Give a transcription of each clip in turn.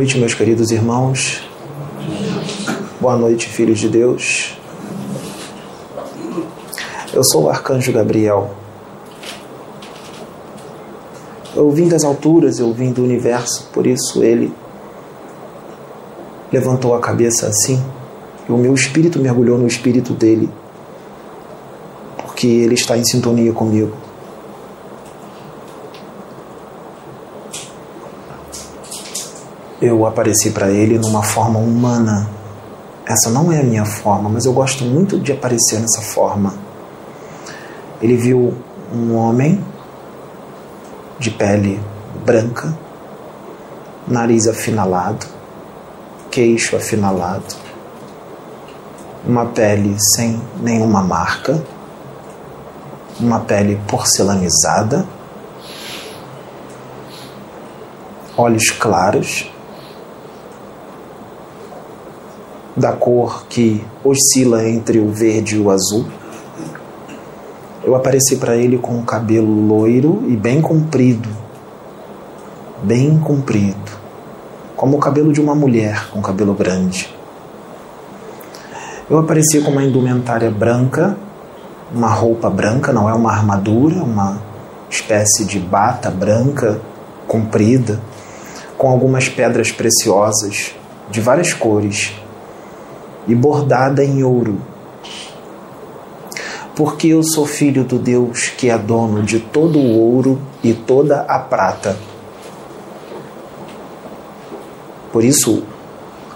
Noite, meus queridos irmãos. Boa noite, filhos de Deus. Eu sou o arcanjo Gabriel. Eu vim das alturas, eu vim do universo, por isso ele levantou a cabeça assim, e o meu espírito mergulhou no espírito dele, porque ele está em sintonia comigo. Eu apareci para ele numa forma humana. Essa não é a minha forma, mas eu gosto muito de aparecer nessa forma. Ele viu um homem de pele branca, nariz afinalado, queixo afinalado, uma pele sem nenhuma marca, uma pele porcelanizada, olhos claros, da cor que oscila entre o verde e o azul. Eu apareci para ele com um cabelo loiro e bem comprido, bem comprido como o cabelo de uma mulher com cabelo grande. Eu aparecia com uma indumentária branca, uma roupa branca, não é uma armadura, uma espécie de bata branca, comprida, com algumas pedras preciosas de várias cores e bordada em ouro. Porque eu sou filho do Deus que é dono de todo o ouro e toda a prata por isso,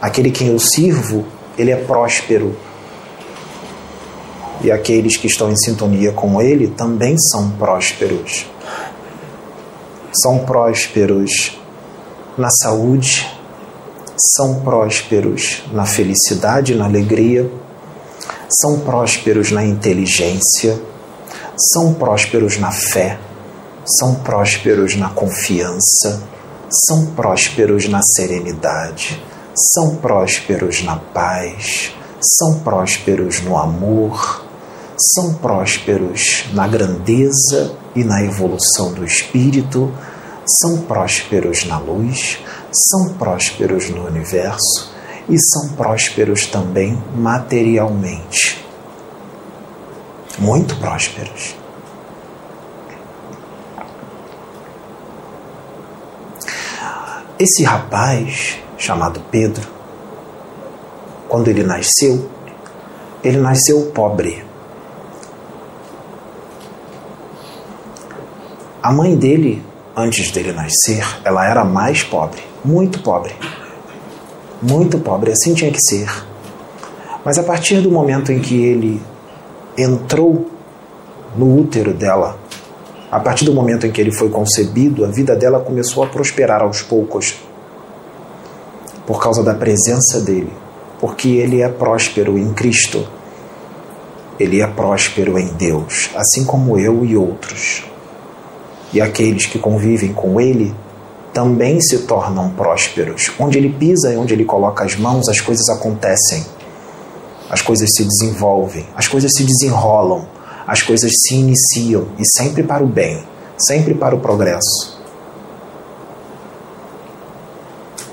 aquele quem eu sirvo, ele é próspero. E aqueles que estão em sintonia com ele também são prósperos. São prósperos na saúde, são prósperos na felicidade, na alegria, são prósperos na inteligência, são prósperos na fé, são prósperos na confiança são prósperos na serenidade, são prósperos na paz, são prósperos no amor, são prósperos na grandeza e na evolução do espírito, são prósperos na luz, são prósperos no universo e são prósperos também materialmente. Muito prósperos. Esse rapaz, chamado Pedro, quando ele nasceu, ele nasceu pobre. A mãe dele, antes dele nascer, ela era mais pobre, muito pobre. Muito pobre, assim tinha que ser. Mas a partir do momento em que ele entrou no útero dela, a partir do momento em que ele foi concebido, a vida dela começou a prosperar aos poucos, por causa da presença dele, porque ele é próspero em Cristo. Ele é próspero em Deus, assim como eu e outros. E aqueles que convivem com ele também se tornam prósperos. Onde ele pisa e onde ele coloca as mãos, as coisas acontecem. As coisas se desenvolvem, as coisas se desenrolam as coisas se iniciam e sempre para o bem, sempre para o progresso.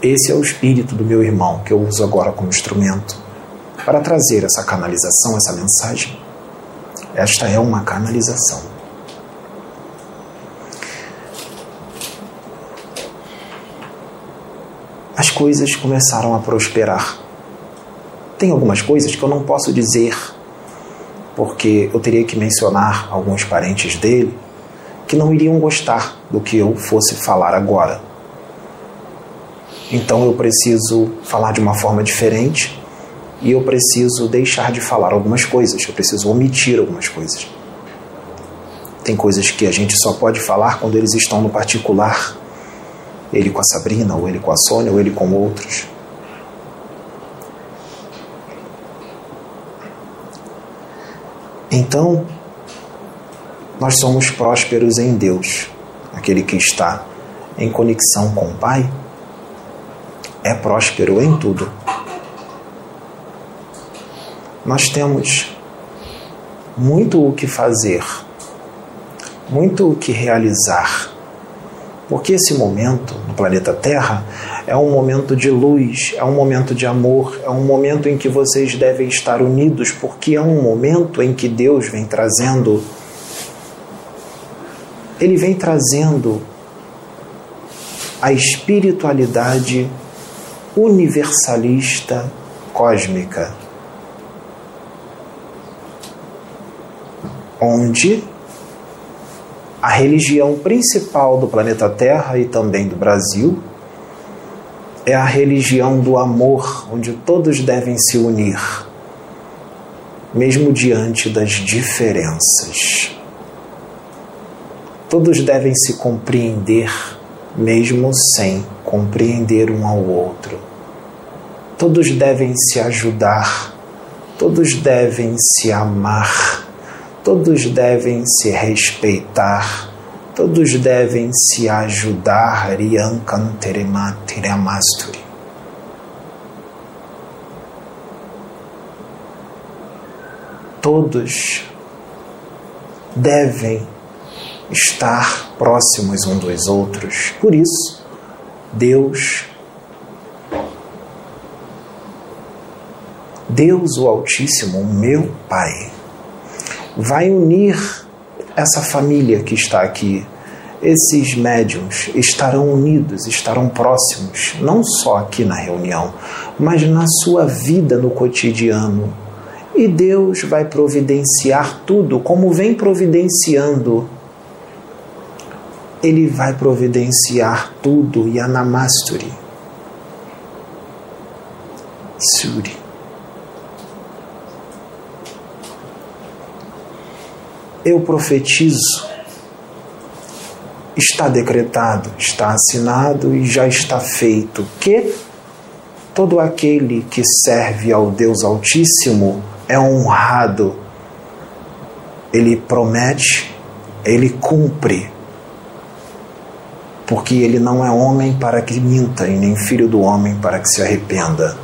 Esse é o espírito do meu irmão que eu uso agora como instrumento para trazer essa canalização, essa mensagem. Esta é uma canalização. As coisas começaram a prosperar. Tem algumas coisas que eu não posso dizer porque eu teria que mencionar alguns parentes dele que não iriam gostar do que eu fosse falar agora. Então eu preciso falar de uma forma diferente e eu preciso deixar de falar algumas coisas, eu preciso omitir algumas coisas. Tem coisas que a gente só pode falar quando eles estão no particular, ele com a Sabrina, ou ele com a Sônia, ou ele com outros. Então, nós somos prósperos em Deus. Aquele que está em conexão com o Pai é próspero em tudo. Nós temos muito o que fazer, muito o que realizar, Porque esse momento no planeta Terra é um momento de luz, é um momento de amor, é um momento em que vocês devem estar unidos, porque é um momento em que Deus vem trazendo. Ele vem trazendo a espiritualidade universalista cósmica, onde a religião principal do planeta Terra e também do Brasil é a religião do amor, onde todos devem se unir, mesmo diante das diferenças. Todos devem se compreender, mesmo sem compreender um ao outro. Todos devem se ajudar, todos devem se amar Todos devem se respeitar, todos devem se ajudar. Todos devem estar próximos uns dos outros. Por isso, Deus, Deus o Altíssimo, meu Pai, vai unir essa família que está aqui. Esses médiums estarão unidos, estarão próximos, não só aqui na reunião, mas na sua vida no cotidiano. E Deus vai providenciar tudo como vem providenciando. Ele vai providenciar tudo. Yanamasturi. Suri. Eu profetizo. Está decretado, está assinado e já está feito que todo aquele que serve ao Deus Altíssimo é honrado. Ele promete, ele cumpre. Porque ele não é homem para que minta e nem filho do homem para que se arrependa.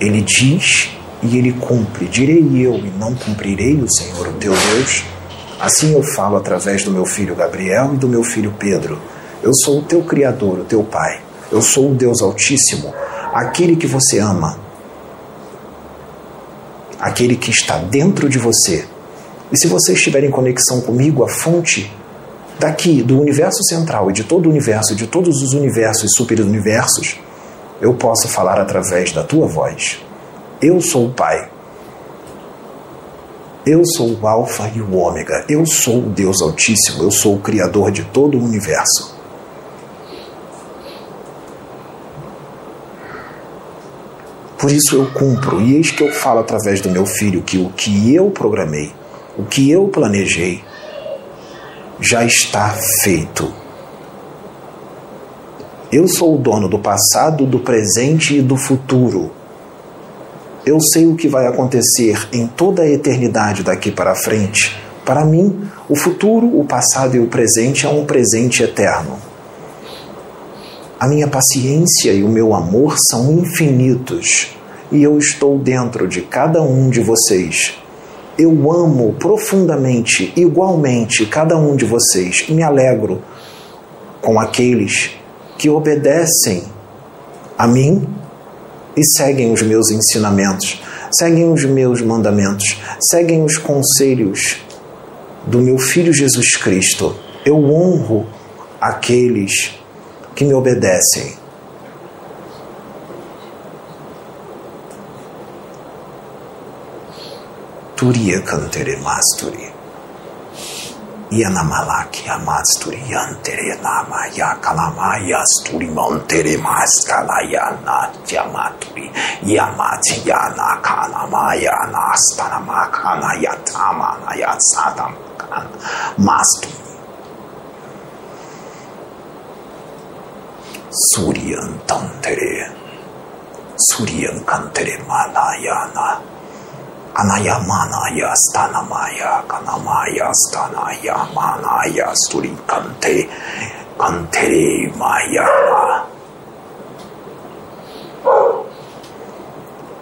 Ele diz e ele cumpre. Direi eu e não cumprirei o Senhor, o teu Deus? Assim eu falo através do meu filho Gabriel e do meu filho Pedro. Eu sou o teu Criador, o teu Pai. Eu sou o Deus Altíssimo, aquele que você ama, aquele que está dentro de você. E se você estiver em conexão comigo, a fonte daqui, do universo central e de todo o universo, de todos os universos e superuniversos, eu posso falar através da tua voz. Eu sou o Pai eu sou o Alfa e o Ômega. Eu sou o Deus Altíssimo. Eu sou o Criador de todo o universo. Por isso eu cumpro, e eis que eu falo através do meu filho que o que eu programei, o que eu planejei, já está feito. Eu sou o dono do passado, do presente e do futuro. Eu sei o que vai acontecer em toda a eternidade daqui para frente. Para mim, o futuro, o passado e o presente é um presente eterno. A minha paciência e o meu amor são infinitos e eu estou dentro de cada um de vocês. Eu amo profundamente, igualmente, cada um de vocês e me alegro com aqueles que obedecem a mim e seguem os meus ensinamentos, seguem os meus mandamentos, seguem os conselhos do meu Filho Jesus Cristo. Eu honro aqueles que me obedecem. Turia cantere masturi. Yanamalakya masturiyantere na kalamaya sturimontere maskalaya natyamaturi yamatyana kalamaya nastanamakana yatamana yatsatamkana masturi. Suryan tantere, Suryan kantere manayana Anayamanaya Stanamaya Kanamaya Stanaya Manaya Surikante Kantere Maya.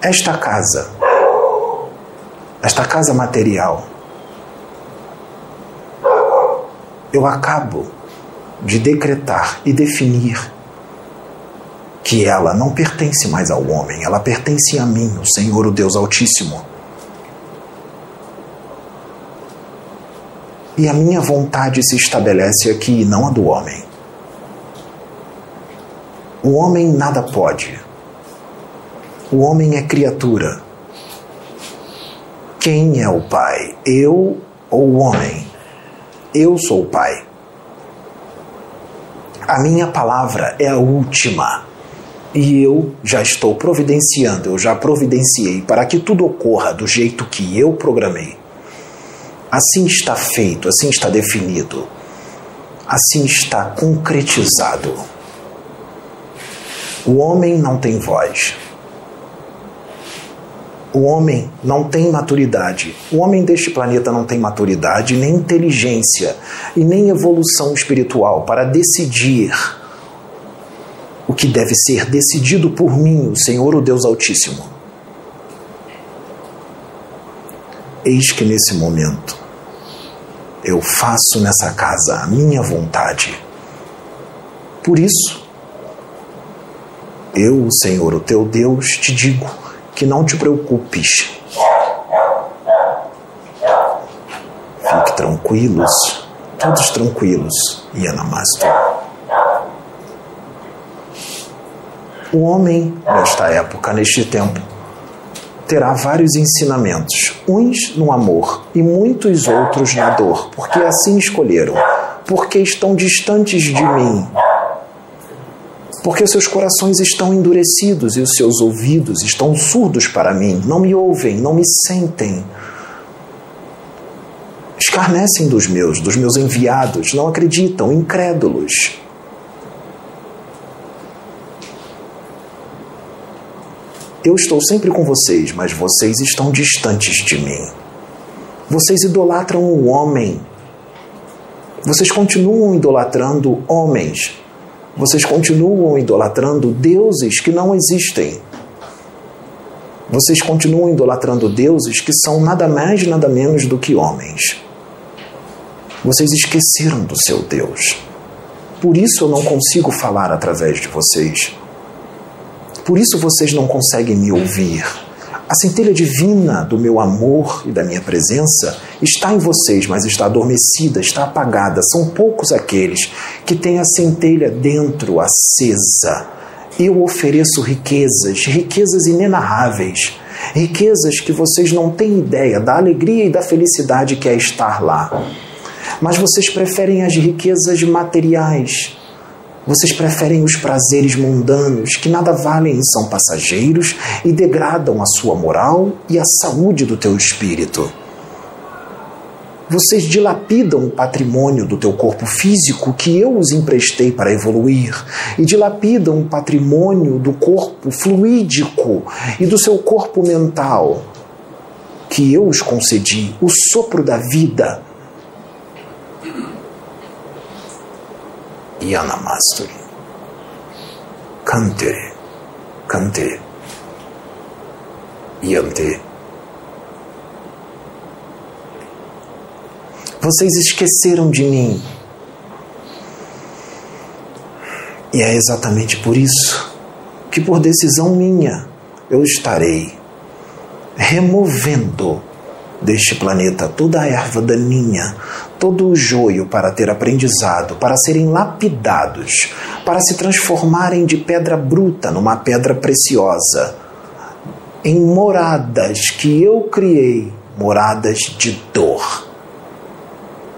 Esta casa, esta casa material, eu acabo de decretar e definir que ela não pertence mais ao homem, ela pertence a mim, o Senhor, o Deus Altíssimo. E a minha vontade se estabelece aqui e não a do homem. O homem nada pode. O homem é criatura. Quem é o pai? Eu ou o homem? Eu sou o pai. A minha palavra é a última. E eu já estou providenciando, eu já providenciei para que tudo ocorra do jeito que eu programei. Assim está feito, assim está definido, assim está concretizado. O homem não tem voz. O homem não tem maturidade. O homem deste planeta não tem maturidade, nem inteligência e nem evolução espiritual para decidir o que deve ser decidido por mim, o Senhor, o Deus Altíssimo. Eis que nesse momento eu faço nessa casa a minha vontade. Por isso, eu, o Senhor, o teu Deus, te digo que não te preocupes. Fique tranquilos, todos tranquilos, Yanamastu. O homem, nesta época, neste tempo, terá vários ensinamentos, uns no amor e muitos outros na dor, porque assim escolheram, porque estão distantes de mim, porque seus corações estão endurecidos e os seus ouvidos estão surdos para mim, não me ouvem, não me sentem. Escarnecem dos meus, dos meus enviados, não acreditam, incrédulos. Eu estou sempre com vocês, mas vocês estão distantes de mim. Vocês idolatram o homem. Vocês continuam idolatrando homens. Vocês continuam idolatrando deuses que não existem. Vocês continuam idolatrando deuses que são nada mais, nada menos do que homens. Vocês esqueceram do seu Deus. Por isso eu não consigo falar através de vocês. Por isso vocês não conseguem me ouvir. A centelha divina do meu amor e da minha presença está em vocês, mas está adormecida, está apagada. São poucos aqueles que têm a centelha dentro, acesa. Eu ofereço riquezas, riquezas inenarráveis, riquezas que vocês não têm ideia da alegria e da felicidade que é estar lá. Mas vocês preferem as riquezas materiais, vocês preferem os prazeres mundanos que nada valem e são passageiros e degradam a sua moral e a saúde do teu espírito. Vocês dilapidam o patrimônio do teu corpo físico que eu os emprestei para evoluir, e dilapidam o patrimônio do corpo fluídico e do seu corpo mental que eu os concedi, o sopro da vida Yanamasturi. Kante, Kante, Yante. Vocês esqueceram de mim. E é exatamente por isso que, por decisão minha, eu estarei removendo deste planeta toda a erva daninha, todo o joio para ter aprendizado, para serem lapidados, para se transformarem de pedra bruta numa pedra preciosa, em moradas que eu criei, moradas de dor,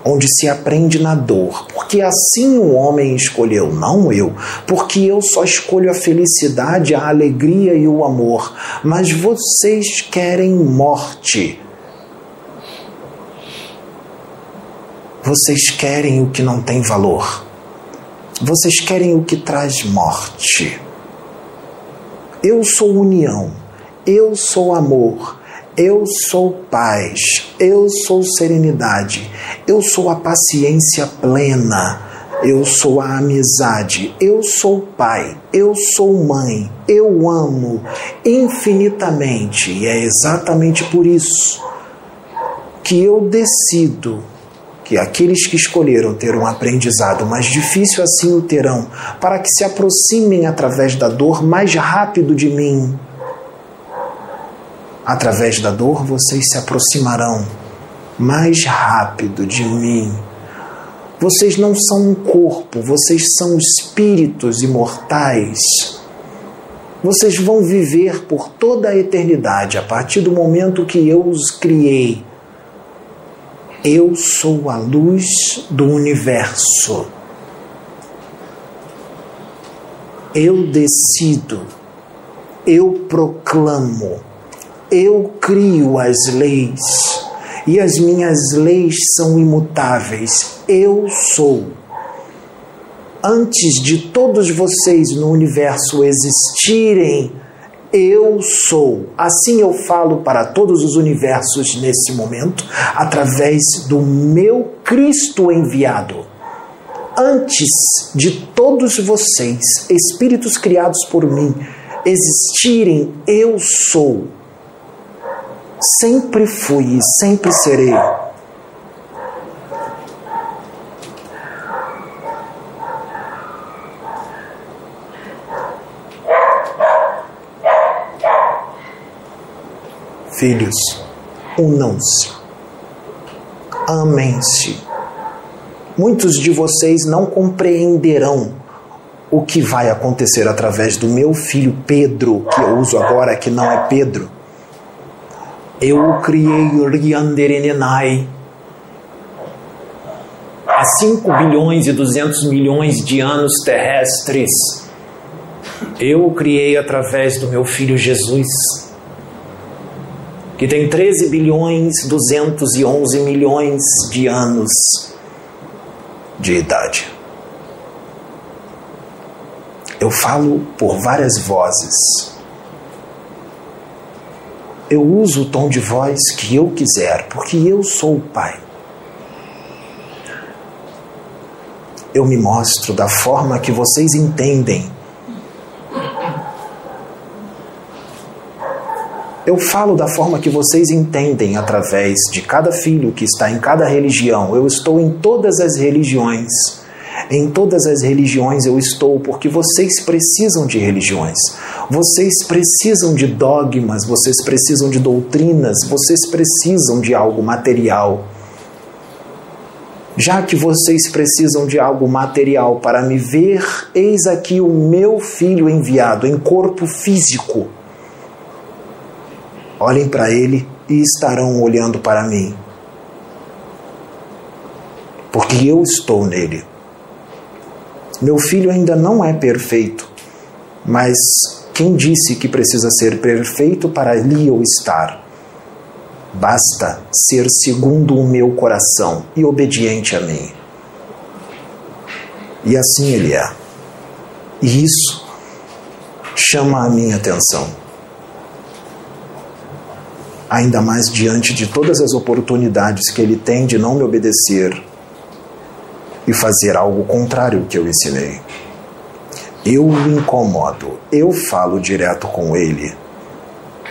onde se aprende na dor, porque assim o homem escolheu, não eu, porque eu só escolho a felicidade, a alegria e o amor, mas vocês querem morte Vocês querem o que não tem valor. Vocês querem o que traz morte. Eu sou união. Eu sou amor. Eu sou paz. Eu sou serenidade. Eu sou a paciência plena. Eu sou a amizade, eu sou pai, eu sou mãe, eu amo infinitamente, e é exatamente por isso que eu decido que aqueles que escolheram ter um aprendizado mais difícil assim o terão, para que se aproximem através da dor mais rápido de mim. Através da dor vocês se aproximarão mais rápido de mim. Vocês não são um corpo, vocês são espíritos imortais. Vocês vão viver por toda a eternidade a partir do momento que eu os criei eu sou a luz do universo. Eu decido, eu proclamo, eu crio as leis e as minhas leis são imutáveis. Eu sou. Antes de todos vocês no universo existirem, eu sou. Assim eu falo para todos os universos nesse momento, através do meu Cristo enviado. Antes de todos vocês, espíritos criados por mim, existirem, eu sou. Sempre fui e sempre serei. Filhos, unam-se, amem-se. Muitos de vocês não compreenderão o que vai acontecer através do meu filho Pedro, que eu uso agora, que não é Pedro. Eu o criei Rianderenenai há 5 bilhões e 200 milhões de anos terrestres. Eu o criei através do meu filho Jesus que tem 13 bilhões 211 milhões de anos de idade. Eu falo por várias vozes. Eu uso o tom de voz que eu quiser, porque eu sou o Pai. Eu me mostro da forma que vocês entendem Eu falo da forma que vocês entendem através de cada filho que está em cada religião. Eu estou em todas as religiões. Em todas as religiões eu estou porque vocês precisam de religiões. Vocês precisam de dogmas, vocês precisam de doutrinas, vocês precisam de algo material. Já que vocês precisam de algo material para me ver, eis aqui o meu filho enviado em corpo físico Olhem para ele e estarão olhando para mim. Porque eu estou nele. Meu filho ainda não é perfeito, mas quem disse que precisa ser perfeito para ali eu estar? Basta ser segundo o meu coração e obediente a mim. E assim ele é. E isso chama a minha atenção ainda mais diante de todas as oportunidades que ele tem de não me obedecer e fazer algo contrário ao que eu ensinei. Eu o incomodo, eu falo direto com ele.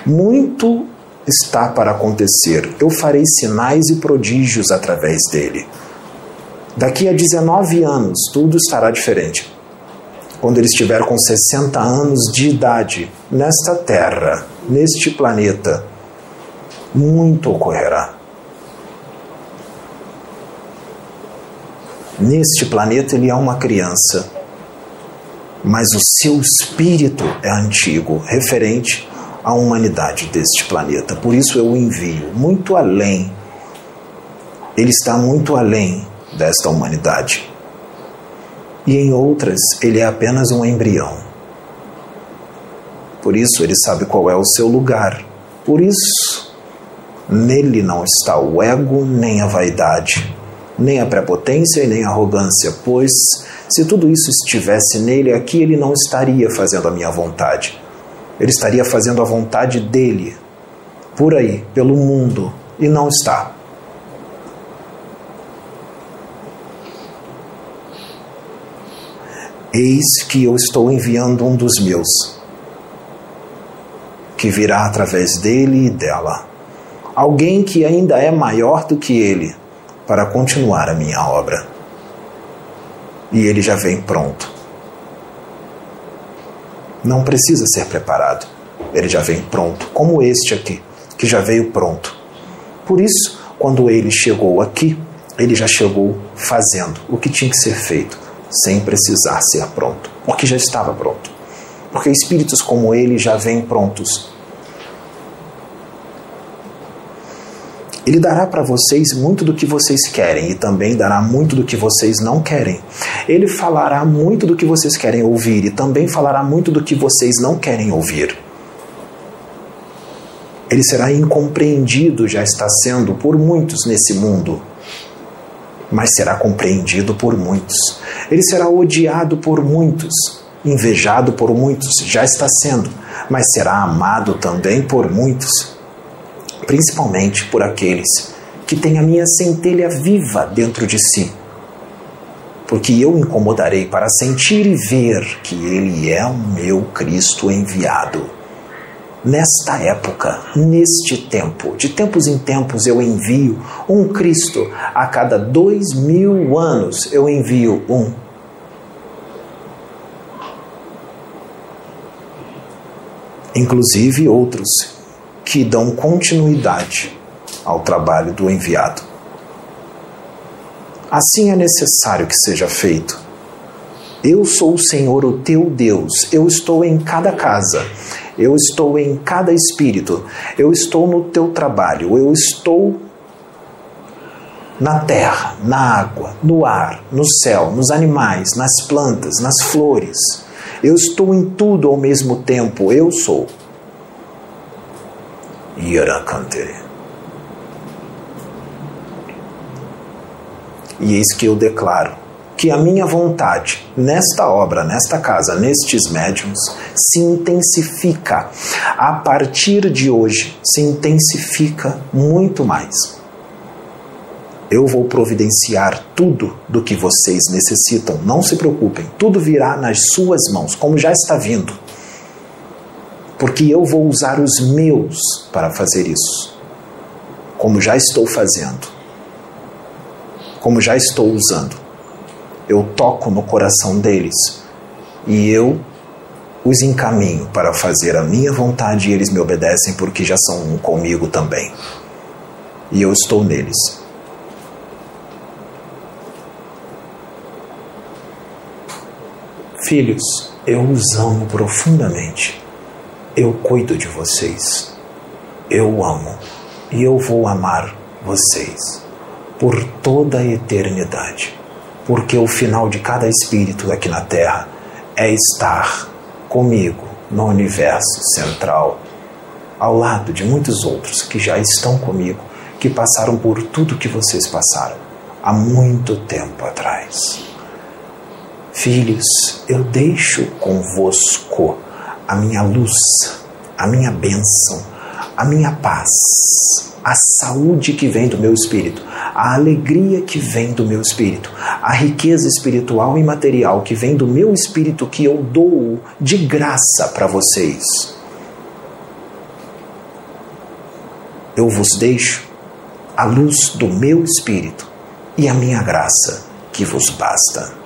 Muito está para acontecer. Eu farei sinais e prodígios através dele. Daqui a 19 anos, tudo estará diferente. Quando ele estiver com 60 anos de idade, nesta terra, neste planeta, muito ocorrerá. Neste planeta ele é uma criança, mas o seu espírito é antigo, referente à humanidade deste planeta. Por isso eu o envio muito além. Ele está muito além desta humanidade. E em outras, ele é apenas um embrião. Por isso ele sabe qual é o seu lugar. Por isso Nele não está o ego, nem a vaidade, nem a prepotência e nem a arrogância, pois se tudo isso estivesse nele, aqui ele não estaria fazendo a minha vontade. Ele estaria fazendo a vontade dele, por aí, pelo mundo, e não está. Eis que eu estou enviando um dos meus, que virá através dele e dela alguém que ainda é maior do que ele, para continuar a minha obra. E ele já vem pronto. Não precisa ser preparado. Ele já vem pronto, como este aqui, que já veio pronto. Por isso, quando ele chegou aqui, ele já chegou fazendo o que tinha que ser feito, sem precisar ser pronto, porque já estava pronto. Porque espíritos como ele já vêm prontos Ele dará para vocês muito do que vocês querem e também dará muito do que vocês não querem. Ele falará muito do que vocês querem ouvir e também falará muito do que vocês não querem ouvir. Ele será incompreendido, já está sendo por muitos nesse mundo, mas será compreendido por muitos. Ele será odiado por muitos, invejado por muitos, já está sendo, mas será amado também por muitos principalmente por aqueles que têm a minha centelha viva dentro de si. Porque eu incomodarei para sentir e ver que Ele é o meu Cristo enviado. Nesta época, neste tempo, de tempos em tempos eu envio um Cristo, a cada dois mil anos eu envio um. Inclusive outros que dão continuidade ao trabalho do enviado. Assim é necessário que seja feito. Eu sou o Senhor, o teu Deus. Eu estou em cada casa. Eu estou em cada espírito. Eu estou no teu trabalho. Eu estou na terra, na água, no ar, no céu, nos animais, nas plantas, nas flores. Eu estou em tudo ao mesmo tempo. Eu sou. Yarakante. E eis que eu declaro que a minha vontade nesta obra, nesta casa, nestes médiums, se intensifica. A partir de hoje, se intensifica muito mais. Eu vou providenciar tudo do que vocês necessitam, não se preocupem, tudo virá nas suas mãos, como já está vindo porque eu vou usar os meus para fazer isso, como já estou fazendo, como já estou usando. Eu toco no coração deles e eu os encaminho para fazer a minha vontade e eles me obedecem porque já são um comigo também. E eu estou neles. Filhos, eu os amo profundamente eu cuido de vocês, eu amo e eu vou amar vocês por toda a eternidade, porque o final de cada espírito aqui na Terra é estar comigo no universo central, ao lado de muitos outros que já estão comigo, que passaram por tudo que vocês passaram há muito tempo atrás. Filhos, eu deixo convosco a minha luz, a minha bênção, a minha paz, a saúde que vem do meu espírito, a alegria que vem do meu espírito, a riqueza espiritual e material que vem do meu espírito que eu dou de graça para vocês. Eu vos deixo a luz do meu espírito e a minha graça que vos basta.